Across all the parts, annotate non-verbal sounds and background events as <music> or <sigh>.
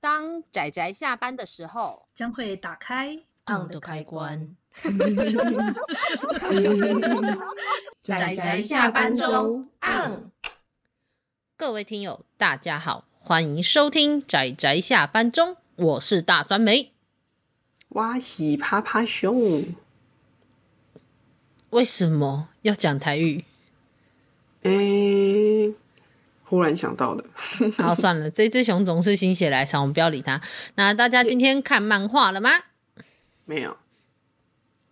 当仔仔下班的时候，将会打开 on 的开关。<laughs> 仔仔下班中 on。各位听友，大家好，欢迎收听仔仔下班中，我是大酸梅。哇西趴趴熊，为什么要讲台语？诶，忽然想到的。<laughs> 好，算了，这只熊总是心血来潮，我们不要理它。那大家今天看漫画了吗？没有。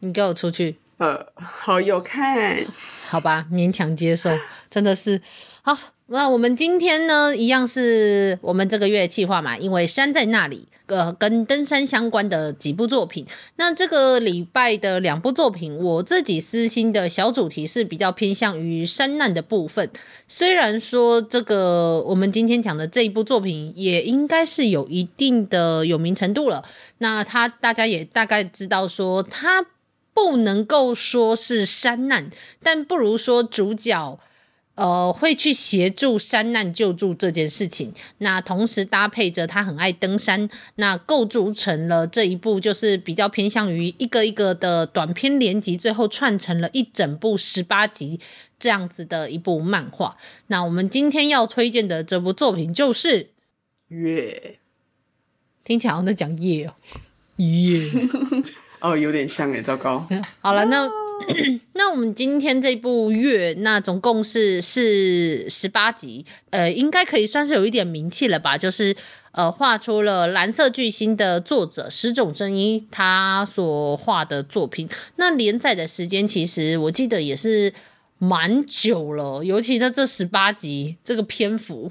你给我出去。呃，好有看。好吧，勉强接受，真的是好。那我们今天呢，一样是我们这个月计划嘛，因为山在那里，呃，跟登山相关的几部作品。那这个礼拜的两部作品，我自己私心的小主题是比较偏向于山难的部分。虽然说这个我们今天讲的这一部作品，也应该是有一定的有名程度了。那他大家也大概知道说，他不能够说是山难，但不如说主角。呃，会去协助山难救助这件事情，那同时搭配着他很爱登山，那构筑成了这一部就是比较偏向于一个一个的短篇连集，最后串成了一整部十八集这样子的一部漫画。那我们今天要推荐的这部作品就是《月》，听起来好像在讲夜哦，<laughs> 夜哦，有点像诶，糟糕。<laughs> 好了，那。<clears throat> 那我们今天这部月，那总共是是十八集，呃，应该可以算是有一点名气了吧？就是呃，画出了蓝色巨星的作者石冢真一他所画的作品。那连载的时间其实我记得也是蛮久了，尤其在这十八集这个篇幅。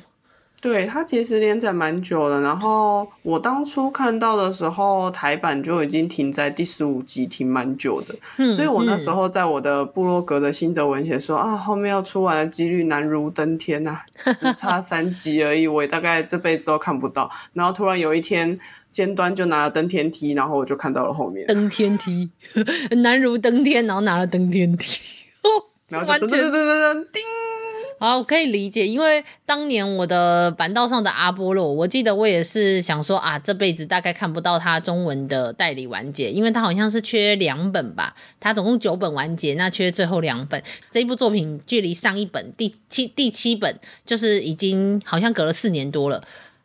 对，它其实连载蛮久了，然后我当初看到的时候，台版就已经停在第十五集，停蛮久的。嗯，所以我那时候在我的部落格的心得文写说、嗯、啊，后面要出完的几率难如登天呐、啊，<laughs> 只差三集而已，我也大概这辈子都看不到。然后突然有一天，尖端就拿了登天梯，然后我就看到了后面登天梯，<laughs> 难如登天，然后拿了登天梯，<laughs> 然后就噔噔噔噔噔叮。好，可以理解，因为当年我的板道上的阿波罗，我记得我也是想说啊，这辈子大概看不到他中文的代理完结，因为他好像是缺两本吧，他总共九本完结，那缺最后两本。这一部作品距离上一本第七第七本就是已经好像隔了四年多了，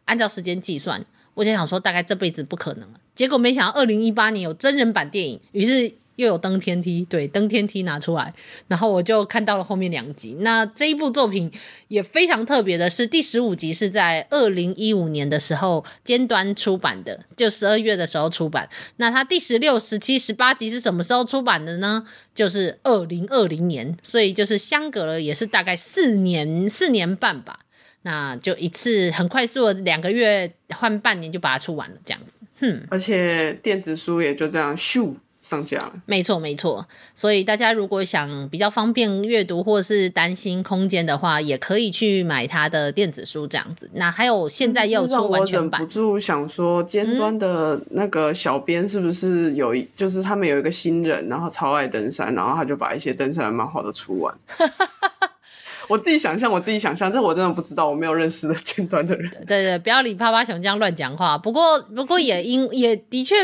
按照时间计算，我就想说大概这辈子不可能，结果没想到二零一八年有真人版电影，于是。又有登天梯，对，登天梯拿出来，然后我就看到了后面两集。那这一部作品也非常特别的是，第十五集是在二零一五年的时候尖端出版的，就十二月的时候出版。那它第十六、十七、十八集是什么时候出版的呢？就是二零二零年，所以就是相隔了也是大概四年、四年半吧。那就一次很快速的两个月换半年就把它出完了，这样子。哼，而且电子书也就这样咻。上架了，没错没错，所以大家如果想比较方便阅读，或是担心空间的话，也可以去买它的电子书这样子。那还有现在也有出完全版。我忍不住想说，尖端的那个小编是不是有一，嗯、就是他们有一个新人，然后超爱登山，然后他就把一些登山的漫画都出完。<laughs> 我自己想象，我自己想象，这我真的不知道，我没有认识的尖端的人。对，对对，不要理趴趴熊这样乱讲话。不过不过也因也的确。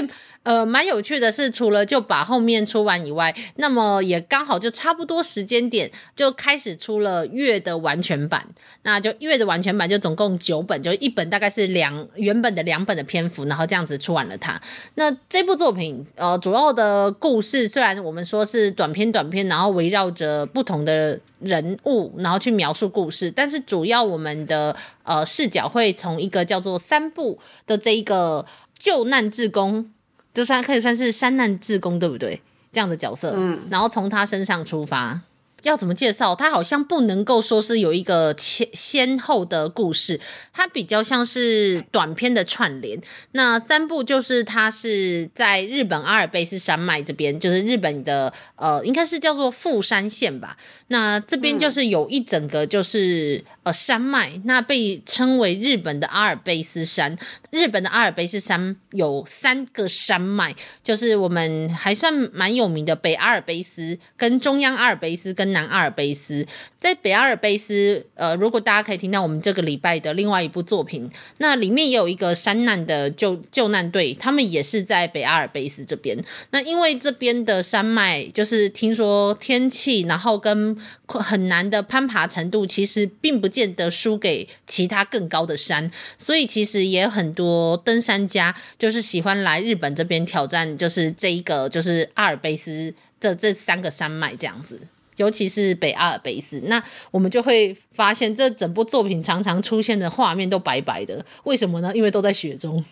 呃，蛮有趣的是，除了就把后面出完以外，那么也刚好就差不多时间点就开始出了月的完全版。那就月的完全版就总共九本，就一本大概是两原本的两本的篇幅，然后这样子出完了它。那这部作品呃，主要的故事虽然我们说是短篇短篇，然后围绕着不同的人物，然后去描述故事，但是主要我们的呃视角会从一个叫做三部的这一个救难志工。就算可以算是山难志工，对不对？这样的角色，嗯，然后从他身上出发。要怎么介绍？它好像不能够说是有一个前先后的故事，它比较像是短篇的串联。那三部就是它是在日本阿尔卑斯山脉这边，就是日本的呃，应该是叫做富山县吧。那这边就是有一整个就是呃山脉，那被称为日本的阿尔卑斯山。日本的阿尔卑斯山有三个山脉，就是我们还算蛮有名的北阿尔卑斯、跟中央阿尔卑斯跟南阿尔卑斯。在北阿尔卑斯，呃，如果大家可以听到我们这个礼拜的另外一部作品，那里面也有一个山难的救救难队，他们也是在北阿尔卑斯这边。那因为这边的山脉，就是听说天气，然后跟很难的攀爬程度，其实并不见得输给其他更高的山，所以其实也很多登山家就是喜欢来日本这边挑战，就是这一个就是阿尔卑斯的这三个山脉这样子。尤其是北阿尔卑斯，那我们就会发现，这整部作品常常出现的画面都白白的，为什么呢？因为都在雪中。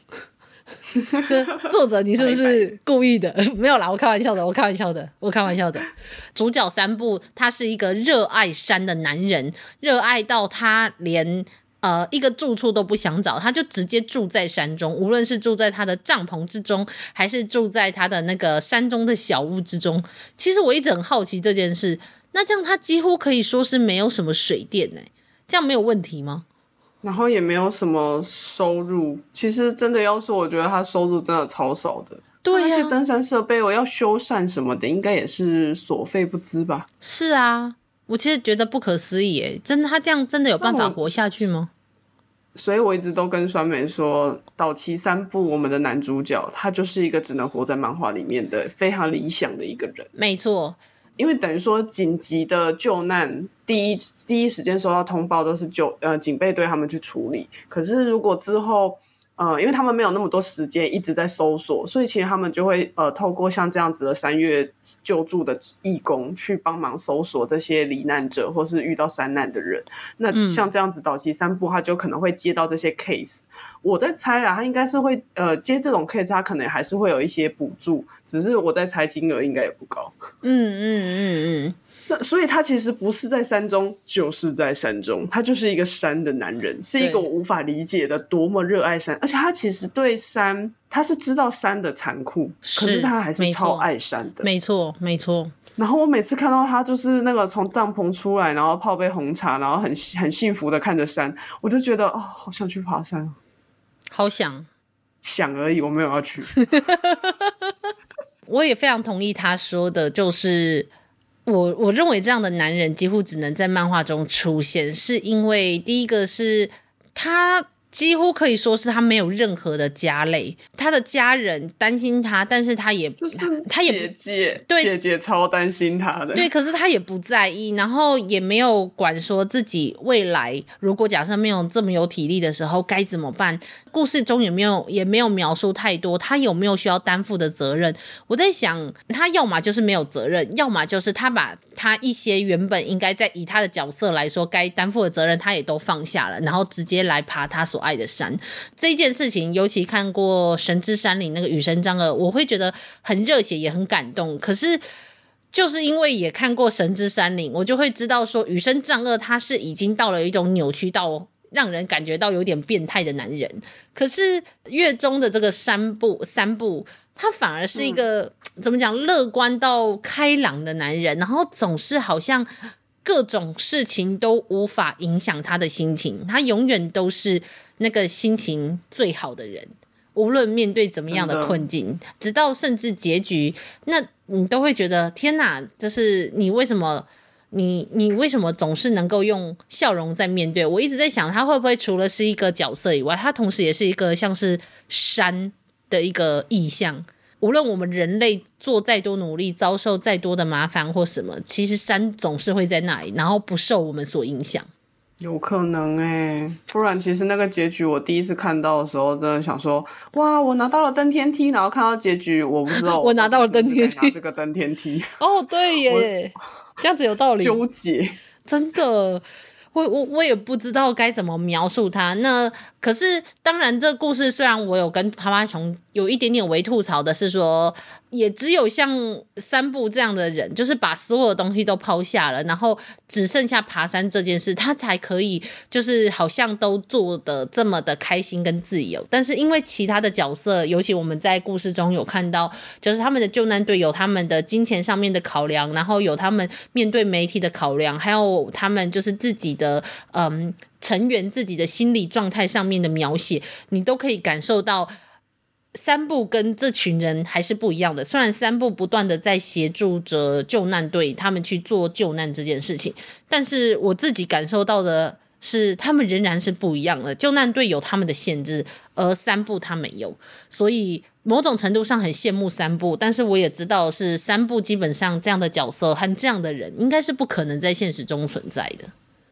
<laughs> 作者，你是不是故意的？没有啦，我开玩笑的，我开玩笑的，我开玩笑的。主角三部，他是一个热爱山的男人，热爱到他连呃一个住处都不想找，他就直接住在山中，无论是住在他的帐篷之中，还是住在他的那个山中的小屋之中。其实我一直很好奇这件事。那这样他几乎可以说是没有什么水电呢？这样没有问题吗？然后也没有什么收入。其实真的要说，我觉得他收入真的超少的。对啊，那些登山设备，我要修缮什么的，应该也是所费不赀吧？是啊，我其实觉得不可思议哎，真的，他这样真的有办法活下去吗？所以我一直都跟酸梅说，岛崎三部我们的男主角，他就是一个只能活在漫画里面的非常理想的一个人。没错。因为等于说紧急的救难，第一第一时间收到通报都是救呃警备队他们去处理。可是如果之后呃，因为他们没有那么多时间一直在搜索，所以其实他们就会呃透过像这样子的三月救助的义工去帮忙搜索这些罹难者或是遇到山难的人。那像这样子岛崎三部他就可能会接到这些 case。我在猜啊，他应该是会呃接这种 case，他可能还是会有一些补助，只是我在猜金额应该也不高。嗯嗯嗯嗯。那所以他其实不是在山中，就是在山中，他就是一个山的男人，是一个我无法理解的多么热爱山，而且他其实对山，他是知道山的残酷，是，可是他还是超爱山的，没错没错。然后我每次看到他就是那个从帐篷出来，然后泡杯红茶，然后很很幸福的看着山，我就觉得哦，好想去爬山，好想想而已，我没有要去。<laughs> 我也非常同意他说的，就是。我我认为这样的男人几乎只能在漫画中出现，是因为第一个是他。几乎可以说是他没有任何的家累，他的家人担心他，但是他也就是他也姐姐对姐姐超担心他的，对，可是他也不在意，然后也没有管说自己未来如果假设没有这么有体力的时候该怎么办。故事中也没有也没有描述太多他有没有需要担负的责任。我在想，他要么就是没有责任，要么就是他把他一些原本应该在以他的角色来说该担负的责任，他也都放下了，然后直接来爬他所爱的山，这件事情，尤其看过《神之山林》那个羽生章二，我会觉得很热血，也很感动。可是，就是因为也看过《神之山林》，我就会知道说，雨生丈二他是已经到了一种扭曲到让人感觉到有点变态的男人。可是月中的这个三部三部，他反而是一个、嗯、怎么讲，乐观到开朗的男人，然后总是好像。各种事情都无法影响他的心情，他永远都是那个心情最好的人。无论面对怎么样的困境，直到甚至结局，那你都会觉得天哪！就是你为什么，你你为什么总是能够用笑容在面对？我一直在想，他会不会除了是一个角色以外，他同时也是一个像是山的一个意象。无论我们人类做再多努力，遭受再多的麻烦或什么，其实山总是会在那里，然后不受我们所影响。有可能哎、欸，不然其实那个结局，我第一次看到的时候，真的想说，哇，我拿到了登天梯，然后看到结局，我不知道我，<laughs> 我拿到了登天梯，这个登天梯。<laughs> 哦，对耶，这样子有道理。纠结，真的。我我我也不知道该怎么描述它。那可是当然，这个故事虽然我有跟趴趴熊有一点点微吐槽的是说，也只有像三部这样的人，就是把所有的东西都抛下了，然后只剩下爬山这件事，他才可以就是好像都做得这么的开心跟自由。但是因为其他的角色，尤其我们在故事中有看到，就是他们的救难队有他们的金钱上面的考量，然后有他们面对媒体的考量，还有他们就是自己的嗯成员自己的心理状态上面的描写，你都可以感受到。三部跟这群人还是不一样的。虽然三部不断的在协助着救难队他们去做救难这件事情，但是我自己感受到的是，他们仍然是不一样的。救难队有他们的限制，而三部他没有，所以某种程度上很羡慕三部。但是我也知道，是三部基本上这样的角色和这样的人，应该是不可能在现实中存在的。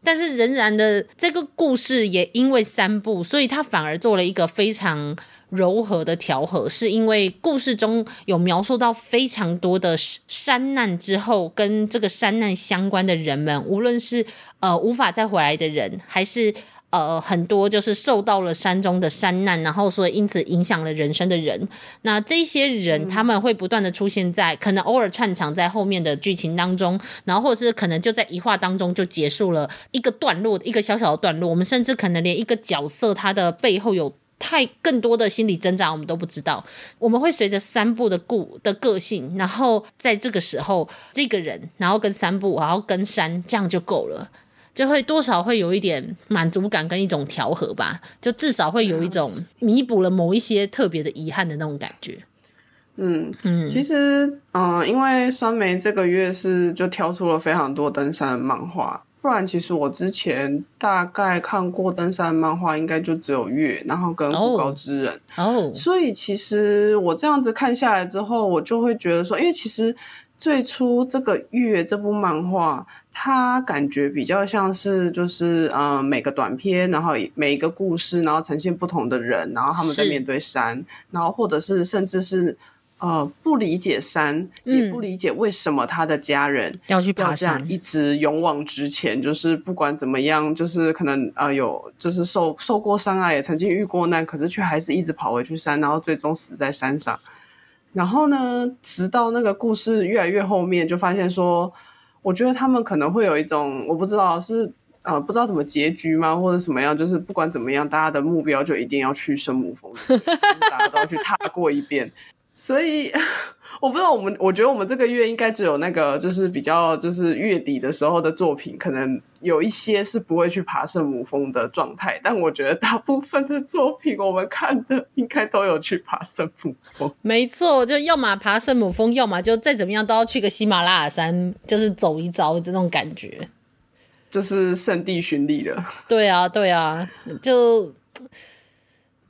但是仍然的这个故事也因为三部，所以他反而做了一个非常柔和的调和，是因为故事中有描述到非常多的山难之后，跟这个山难相关的人们，无论是呃无法再回来的人，还是。呃，很多就是受到了山中的山难，然后所以因此影响了人生的人。那这些人他们会不断的出现在，可能偶尔串场在后面的剧情当中，然后或者是可能就在一话当中就结束了一个段落，一个小小的段落。我们甚至可能连一个角色他的背后有太更多的心理挣扎，我们都不知道。我们会随着三部的故的个性，然后在这个时候，这个人，然后跟三部，然后跟山，这样就够了。就会多少会有一点满足感跟一种调和吧，就至少会有一种弥补了某一些特别的遗憾的那种感觉。嗯嗯，其实嗯、呃，因为酸梅这个月是就挑出了非常多登山的漫画，不然其实我之前大概看过登山的漫画，应该就只有月，然后跟孤高之人哦。所以其实我这样子看下来之后，我就会觉得说，因为其实。最初这个月这部漫画，它感觉比较像是就是呃每个短片，然后每一个故事，然后呈现不同的人，然后他们在面对山，然后或者是甚至是呃不理解山，嗯，也不理解为什么他的家人要去爬山，一直勇往直前，就是不管怎么样，就是可能呃有就是受受过伤啊，也曾经遇过难，可是却还是一直跑回去山，然后最终死在山上。然后呢，直到那个故事越来越后面，就发现说，我觉得他们可能会有一种，我不知道是呃不知道怎么结局吗，或者什么样，就是不管怎么样，大家的目标就一定要去圣母峰，大家都去踏过一遍，所以。我不知道，我们我觉得我们这个月应该只有那个，就是比较就是月底的时候的作品，可能有一些是不会去爬圣母峰的状态。但我觉得大部分的作品，我们看的应该都有去爬圣母峰。没错，就要么爬圣母峰，要么就再怎么样都要去个喜马拉雅山，就是走一遭这种感觉，就是圣地巡礼了。<laughs> 对啊，对啊，就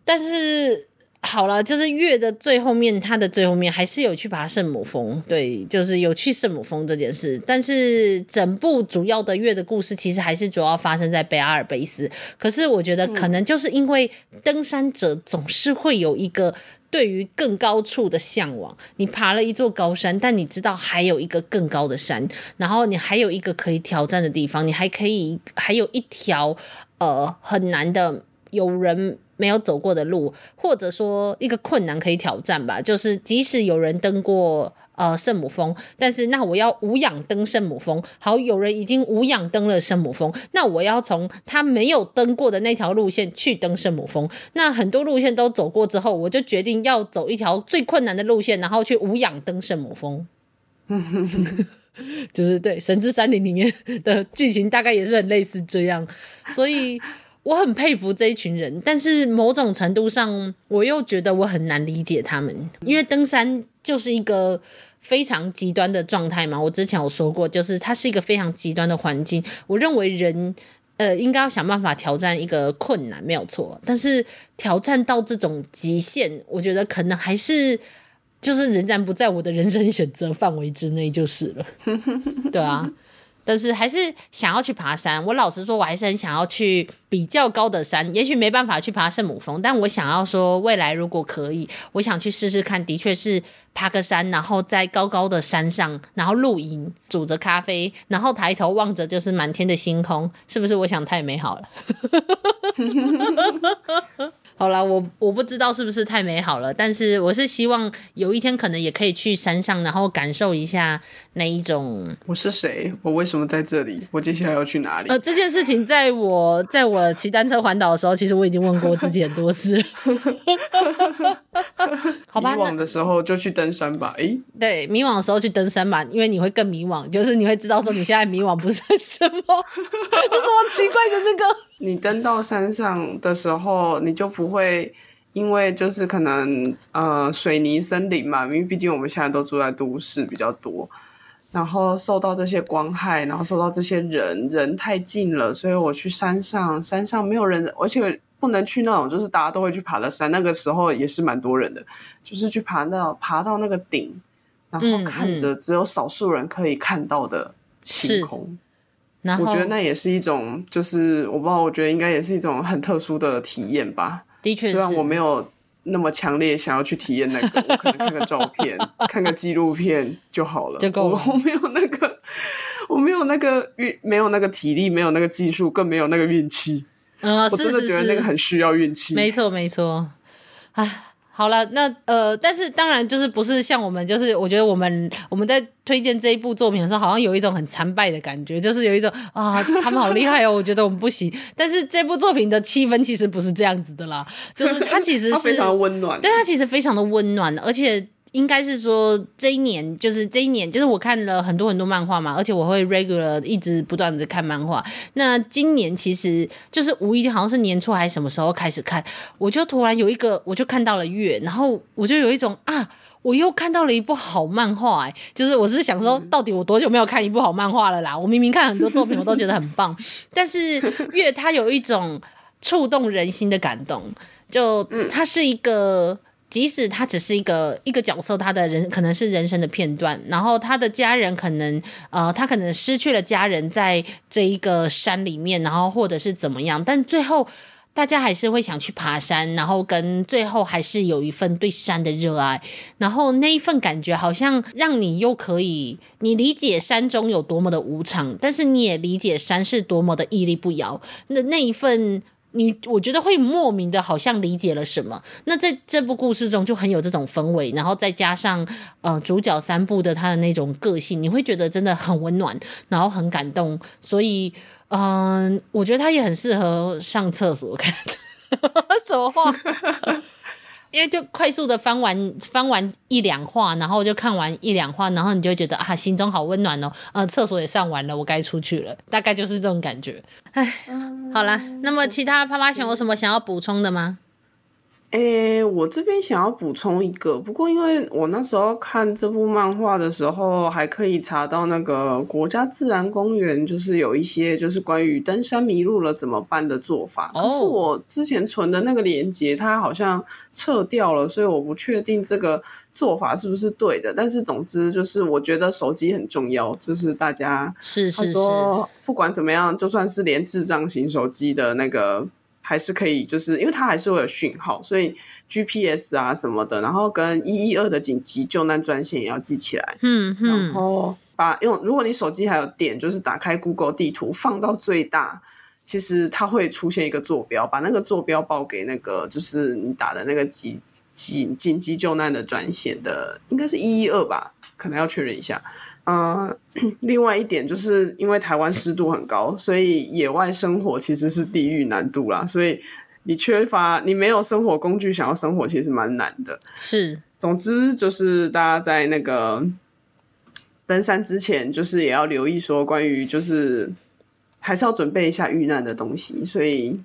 但是。好了，就是月的最后面，它的最后面还是有去爬圣母峰，对，就是有去圣母峰这件事。但是整部主要的月的故事，其实还是主要发生在北阿尔卑斯。可是我觉得，可能就是因为登山者总是会有一个对于更高处的向往。你爬了一座高山，但你知道还有一个更高的山，然后你还有一个可以挑战的地方，你还可以还有一条呃很难的有人。没有走过的路，或者说一个困难可以挑战吧，就是即使有人登过呃圣母峰，但是那我要无氧登圣母峰。好，有人已经无氧登了圣母峰，那我要从他没有登过的那条路线去登圣母峰。那很多路线都走过之后，我就决定要走一条最困难的路线，然后去无氧登圣母峰。<laughs> 就是对《神之山林》里面的剧情大概也是很类似这样，所以。我很佩服这一群人，但是某种程度上，我又觉得我很难理解他们，因为登山就是一个非常极端的状态嘛。我之前有说过，就是它是一个非常极端的环境。我认为人，呃，应该要想办法挑战一个困难，没有错。但是挑战到这种极限，我觉得可能还是就是仍然不在我的人生选择范围之内，就是了。<laughs> 对啊。但是还是想要去爬山。我老实说，我还是很想要去比较高的山。也许没办法去爬圣母峰，但我想要说，未来如果可以，我想去试试看。的确是爬个山，然后在高高的山上，然后露营，煮着咖啡，然后抬头望着就是满天的星空，是不是？我想太美好了。<laughs> 好啦，我我不知道是不是太美好了，但是我是希望有一天可能也可以去山上，然后感受一下那一种。我是谁？我为什么在这里？我接下来要去哪里？呃，这件事情在我在我骑单车环岛的时候，其实我已经问过自己很多次。<laughs> 好吧，迷惘的时候就去登山吧。诶，对，迷惘的时候去登山吧，因为你会更迷惘，就是你会知道说你现在迷惘不是什么，这 <laughs> 是么奇怪的那个。你登到山上的时候，你就不会因为就是可能呃水泥森林嘛，因为毕竟我们现在都住在都市比较多，然后受到这些光害，然后受到这些人人太近了，所以我去山上，山上没有人，而且不能去那种就是大家都会去爬的山，那个时候也是蛮多人的，就是去爬到爬到那个顶，然后看着只有少数人可以看到的星空。嗯嗯然后我觉得那也是一种，就是我不知道，我觉得应该也是一种很特殊的体验吧。的确，虽然我没有那么强烈想要去体验那个，我可能看个照片、看个纪录片就好了。我 <laughs> 我没有那个，我没有那个运，没有那个体力，没有那个技术，更没有那个运气。嗯，我真的觉得那个很需要运气。没错，没错。唉。好了，那呃，但是当然就是不是像我们，就是我觉得我们我们在推荐这一部作品的时候，好像有一种很惨败的感觉，就是有一种啊，他们好厉害哦，我觉得我们不行。但是这部作品的气氛其实不是这样子的啦，就是它其实是非常温暖，对，它其实非常的温暖，而且。应该是说这一年，就是这一年，就是我看了很多很多漫画嘛，而且我会 regular 一直不断的看漫画。那今年其实就是无意间，好像是年初还是什么时候开始看，我就突然有一个，我就看到了月，然后我就有一种啊，我又看到了一部好漫画哎，就是我是想说，到底我多久没有看一部好漫画了啦？我明明看很多作品，我都觉得很棒，<laughs> 但是月它有一种触动人心的感动，就它是一个。即使他只是一个一个角色，他的人可能是人生的片段，然后他的家人可能呃，他可能失去了家人在这一个山里面，然后或者是怎么样，但最后大家还是会想去爬山，然后跟最后还是有一份对山的热爱，然后那一份感觉好像让你又可以你理解山中有多么的无常，但是你也理解山是多么的屹立不摇，那那一份。你我觉得会莫名的，好像理解了什么。那在这部故事中就很有这种氛围，然后再加上呃主角三部的他的那种个性，你会觉得真的很温暖，然后很感动。所以嗯、我觉得他也很适合上厕所看。<laughs> 什么话？因为就快速的翻完翻完一两话，然后就看完一两话，然后你就觉得啊，心中好温暖哦。呃，厕所也上完了，我该出去了，大概就是这种感觉。哎，好啦，那么其他趴趴熊有什么想要补充的吗？诶、欸，我这边想要补充一个，不过因为我那时候看这部漫画的时候，还可以查到那个国家自然公园，就是有一些就是关于登山迷路了怎么办的做法。可是我之前存的那个链接，它好像撤掉了，所以我不确定这个做法是不是对的。但是总之就是，我觉得手机很重要，就是大家是是是，不管怎么样，就算是连智障型手机的那个。还是可以，就是因为它还是会有讯号，所以 GPS 啊什么的，然后跟一一二的紧急救难专线也要记起来。嗯嗯。然后把用，如果你手机还有电，就是打开 Google 地图放到最大，其实它会出现一个坐标，把那个坐标报给那个就是你打的那个急紧紧急救难的专线的，应该是一一二吧，可能要确认一下。嗯、呃，另外一点就是因为台湾湿度很高，所以野外生活其实是地狱难度啦。所以你缺乏，你没有生活工具，想要生活其实蛮难的。是，总之就是大家在那个登山之前，就是也要留意说，关于就是还是要准备一下遇难的东西。所以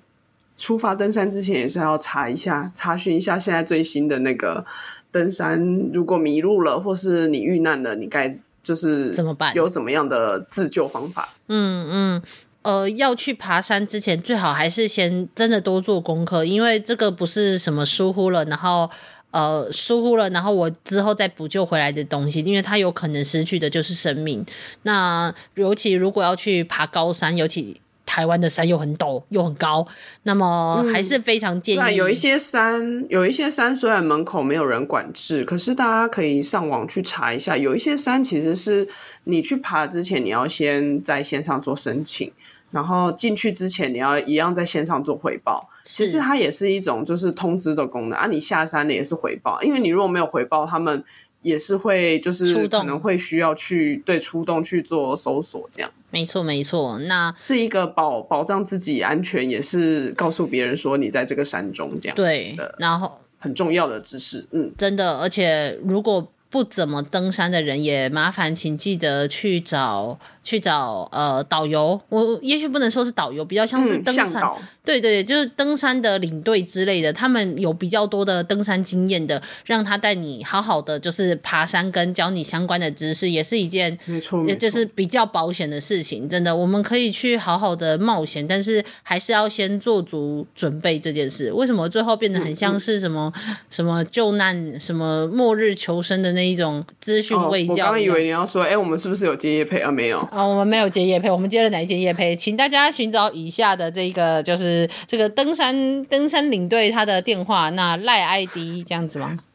出发登山之前，也是要查一下、查询一下现在最新的那个登山，如果迷路了或是你遇难了，你该。就是怎么办？有怎么样的自救方法？嗯嗯，呃，要去爬山之前，最好还是先真的多做功课，因为这个不是什么疏忽了，然后呃疏忽了，然后我之后再补救回来的东西，因为它有可能失去的就是生命。那尤其如果要去爬高山，尤其。台湾的山又很陡又很高，那么还是非常建议。嗯、有一些山，有一些山虽然门口没有人管制，可是大家可以上网去查一下。有一些山其实是你去爬之前，你要先在线上做申请，然后进去之前你要一样在线上做回报。其实它也是一种就是通知的功能啊。你下山的也是回报，因为你如果没有回报，他们。也是会，就是可能会需要去对出动去做搜索这样子。没错，没错，那是一个保保障自己安全，也是告诉别人说你在这个山中这样子的。对，然后很重要的知识，嗯，真的，而且如果不怎么登山的人，也麻烦请记得去找去找呃导游。我也许不能说是导游，比较像是登山，嗯、对对，就是登山的领队之类的，他们有比较多的登山经验的，让他带你好好的就是爬山，跟教你相关的知识，也是一件没错，也就是比较保险的事情。真的，我们可以去好好的冒险，但是还是要先做足准备这件事。为什么最后变得很像是什么、嗯、什么救难、什么末日求生的那一种资讯未教、哦？我刚以为你要说，哎、欸，我们是不是有接业配啊？没有啊、哦，我们没有接业配，我们接了哪一间业配？请大家寻找以下的这个，就是这个登山登山领队他的电话，那赖 ID 这样子吗？<laughs>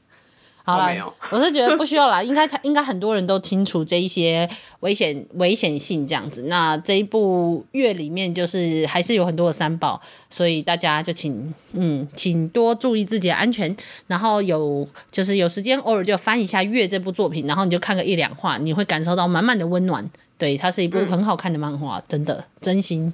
好了，<laughs> 我是觉得不需要啦，应该他应该很多人都清楚这一些危险危险性这样子。那这一部月里面就是还是有很多的三宝，所以大家就请嗯，请多注意自己的安全。然后有就是有时间偶尔就翻一下月这部作品，然后你就看个一两话，你会感受到满满的温暖。对，它是一部很好看的漫画，真的真心。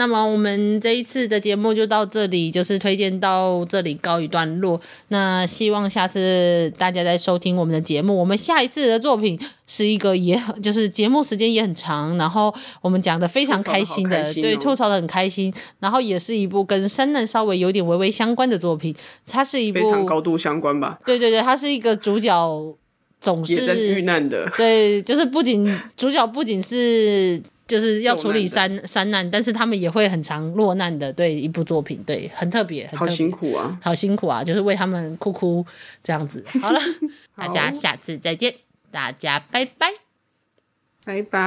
那么我们这一次的节目就到这里，就是推荐到这里告一段落。那希望下次大家再收听我们的节目。我们下一次的作品是一个也很，就是节目时间也很长，然后我们讲的非常开心的，对，吐槽的很开心。然后也是一部跟山难稍微有点微微相关的作品，它是一部非常高度相关吧？对对对，它是一个主角总是遇难的，对，就是不仅主角不仅是。就是要处理山山难，但是他们也会很常落难的。对一部作品，对很特别，好辛苦啊，好辛苦啊，就是为他们哭哭这样子。好了，<laughs> 大家下次再见，大家拜拜，拜拜。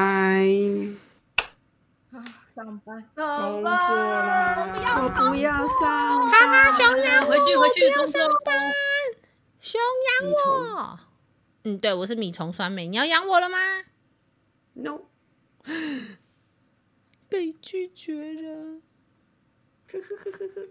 啊，上班，工作啦，我不要上班。哈哈，熊养我，回去回去上班。熊养我，嗯，对，我是米虫酸梅，你要养我了吗？No。被拒绝了呵呵呵呵呵